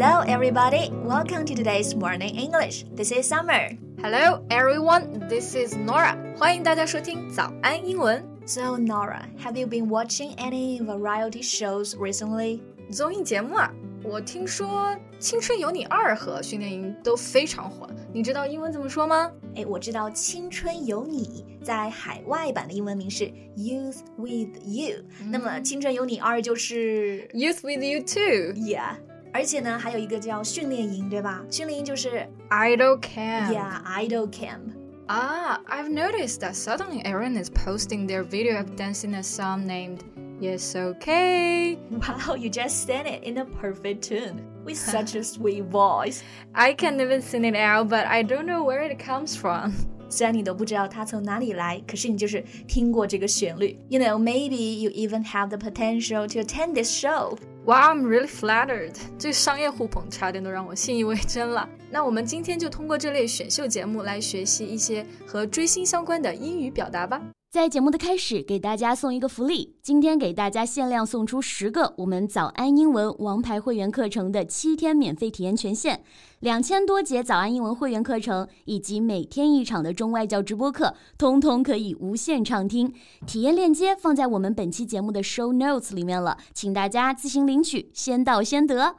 Hello, everybody. Welcome to today's Morning English. This is Summer. Hello, everyone. This is Norah. 欢迎大家收听早安英文。So, Norah, have you been watching any variety shows recently? 综艺节目啊，我听说《青春有你二》和《训练营》都非常火。你知道英文怎么说吗？哎，我知道《青春有你》在海外版的英文名是 Youth with You。那么《青春有你二》就是 Youth with You Too。Yeah。而且呢还有一个叫训练营，对吧？训练营就是 Idol camp. Yeah Idol Camp。 Ah, I've noticed that suddenly everyone is posting their video of dancing a song named Yes Okay. Wow, you just sang it in a perfect tune with such a sweet voice. I can't even sing it out, but I don't know where it comes from. 虽然你都不知道它从哪里来，可是你就是听过这个旋律。You know, maybe you even have the potential to attend this show. Wow, I'm really flattered. 这商业互捧差点都让我信以为真了。那我们今天就通过这类选秀节目来学习一些和追星相关的英语表达吧。在节目的开始，给大家送一个福利，今天给大家限量送出十个我们早安英文王牌会员课程的七天免费体验权限，两千多节早安英文会员课程以及每天一场的中外教直播课，通通可以无限畅听。体验链接放在我们本期节目的 show notes 里面了，请大家自行领取，先到先得。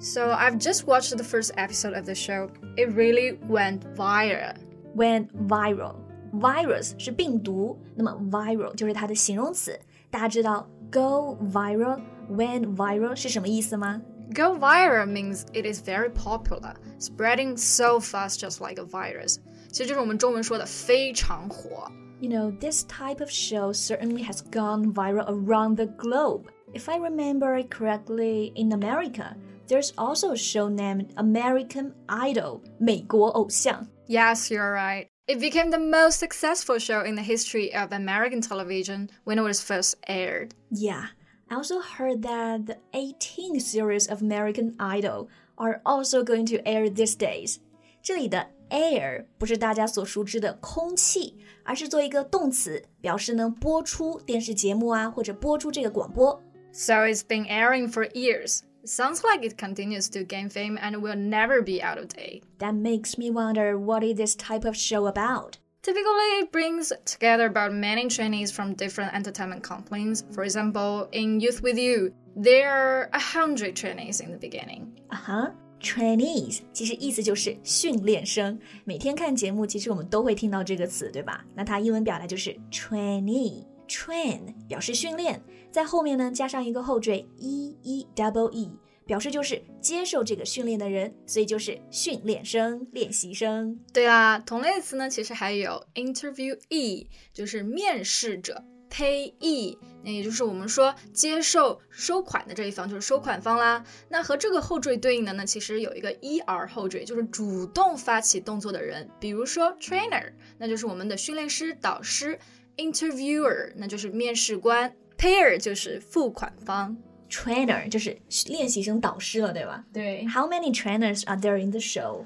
So I've just watched the first episode of the show. It really went viral. Went viral. Virus 是病毒，那么 viral 就是它的形容词。大家知道 go viral, went viral 是什么意思吗？ Go viral means it is very popular, spreading so fast just like a virus. 其实就是我们中文说的非常火。 You know, this type of show certainly has gone viral around the globe. If I remember it correctly, in America, there's also a show named American Idol, 美国偶像。 Yes, you're right. It became the most successful show in the history of American television when it was first aired. Yeah, I also heard that the 18th series of American Idol are also going to air these days. 这里的 air 不是大家所熟知的空气，而是做一个动词，表示呢播出电视节目啊，或者播出这个广播。 So it's been airing for years. It sounds like it continues to gain fame and will never be out of date. That makes me wonder what is this type of show about? Typically, it brings together about many trainees from different entertainment companies. For example, in Youth With You, there are a hundred trainees in the beginning. 啊哈，trainees 其实意思就是训练生。每天看节目，其实我们都会听到这个词，对吧？那它英文表达就是 trainee。 train 表示训练，在后面呢加上一个后缀 e e double e，表示就是接受这个训练的人，所以就是训练生、练习生。对啦，同类词呢，其实还有 interview e，就是面试者 pay e，那也就是我们说接受收款的这一方，就是收款方啦。那和这个后缀对应的呢，其实有一个 er 后缀，就是主动发起动作的人，比如说 trainer，那就是我们的训练师、导师 ；interviewer，那就是面试官；payer 就是付款方。 trainer 就是练习生导师了，对吧对？How many trainers are there in the show?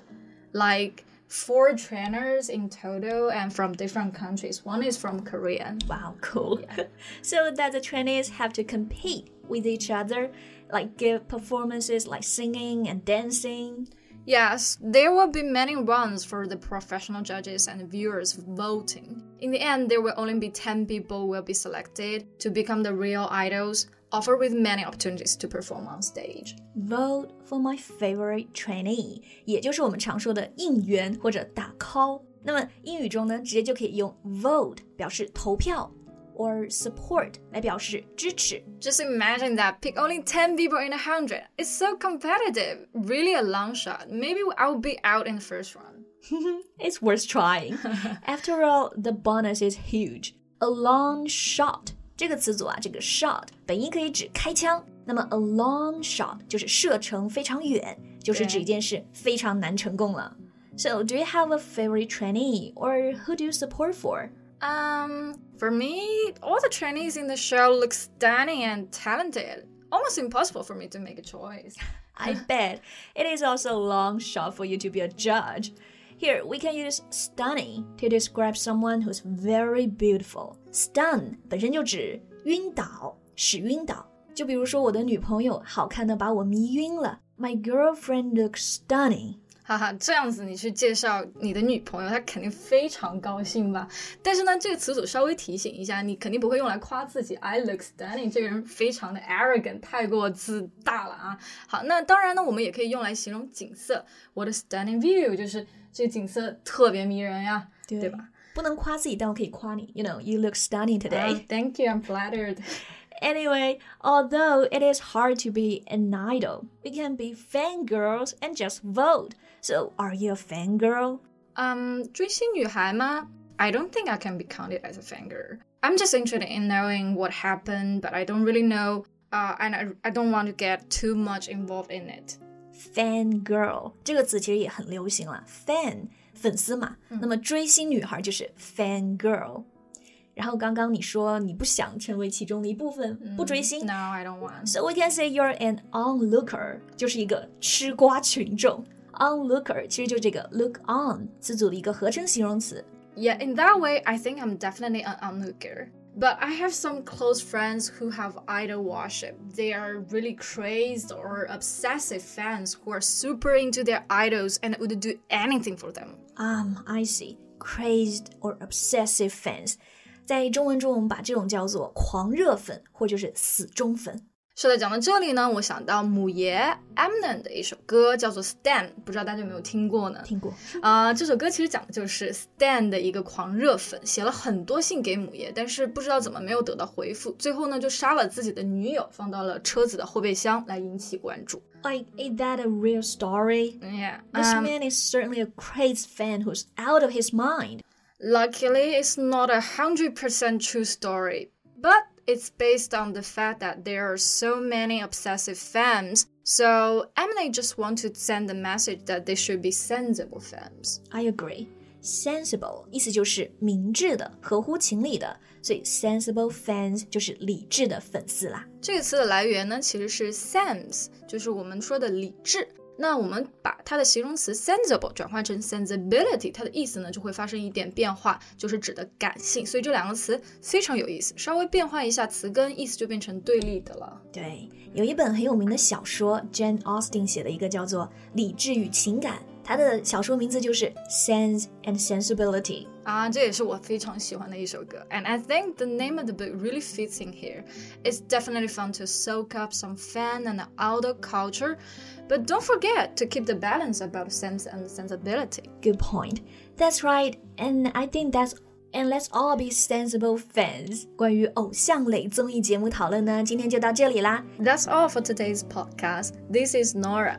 like four trainers in total and from different countries. One is from Korea. Wow, cool. so that the trainees have to compete with each other, like give performances like singing and dancing. Yes, there will be many rounds for the professional judges and viewers voting. In the end, there will only be 10 people will be selected to become the real idols, offered with many opportunities to perform on stage. Vote for my favorite trainee，也就是我们常说的应援或者打 call。那么英语中呢，直接就可以用 vote 表示投票 ，or support 来表示支持。 Just imagine that pick only 10 people in a 100. It's so competitive. Really a long shot. Maybe I'll be out in the first round. It's worth trying. After all, the bonus is huge. A long shot 这个词组啊，这个 shot 本意可以指开枪，那么 a long shot 就是射程非常远，就是指一件事非常难成功了。So, do you have a favorite trainee, or who do you support for? Um, for me, all the trainees in the show look stunning and talented. Almost impossible for me to make a choice. I bet it is also a long shot for you to be a judge. Here, we can use stunning to describe someone who's very beautiful. Stun 本身就指晕倒，使晕倒。就比如说我的女朋友好看的把我迷晕了。 My girlfriend looks stunning. 哈哈，这样子你去介绍你的女朋友，她肯定非常高兴吧？但是呢，这个词组稍微提醒一下，你肯定不会用来夸自己。I look stunning，这个人非常的 arrogant，太过自大了啊。好，那当然呢，我们也可以用来形容景色。What a stunning view，就是这个景色特别迷人呀，对吧？不能夸自己，但我可以夸你。You know, you look stunning today. Uh, thank you, I'm flattered. Anyway, although it is hard to be an idol, we can be fangirls and just vote. So, are you a fangirl? Um, 追星女孩吗? I don't think I can be counted as a fangirl. I'm just interested in knowing what happened, but I don't really know, uh, and I, I don't want to get too much involved in it. Fangirl 这个词其实也很流行了，fan 粉丝嘛，那么追星女孩就是 fangirl。然后刚刚你说你不想成为其中的一部分，不追星。No, I don't want. So we can say you're an onlooker，就是一个吃瓜群众。 Onlooker 其实就这个 look on 词组的一个合成形容词。Yeah, in that way, I think I'm definitely an onlooker. But I have some close friends who have idol worship. They are really crazed or obsessive fans who are super into their idols and would do anything for them. Um, I see. Crazed or obsessive fans. 在中文中，我们把这种叫做狂热粉，或者是死忠粉。 是的，讲到这里呢，我想到姆爷 Eminem 的一首歌，叫做《Stan》，不知道大家有没有听过呢？听过啊、呃，这首歌其实讲的就是 Stan 的一个狂热粉，写了很多信给姆爷，但是不知道怎么没有得到回复，最后呢就杀了自己的女友，放到了车子的后备箱来引起关注。Like, is that a real story? Yeah, this um man is certainly a crazy fan who's out of his mind. Luckily, it's not a hundred percent true story, but it's based on the fact that there are so many obsessive fans. So Emily just want to send the message that they should be sensible fans. I agree. Sensible 意思就是明智的、合乎情理的，所以 sensible fans 就是理智的粉丝啦。这个词的来源呢，其实是 sense，就是我们说的理智。 那我们把它的形容词 sensible 转换成 sensibility，它的意思呢就会发生一点变化，就是指的感性。所以这两个词非常有意思，稍微变换一下词根，意思就变成对立的了。对，有一本很有名的小说，Jane Austen 写的一个叫做《理智与情感》。他的小说名字就是《Sense and Sensibility》啊，这也是我非常喜欢的一首歌。And I think the name of the book really fits in here. It's definitely fun to soak up some fan and outdoor culture, but don't forget to keep the balance about sense and sensibility. Good point. That's right. And I think that's And let's all be sensible fans. fans。关于偶像类综艺节目讨论呢，今天就到这里啦。That's all for today's podcast. This is Norah.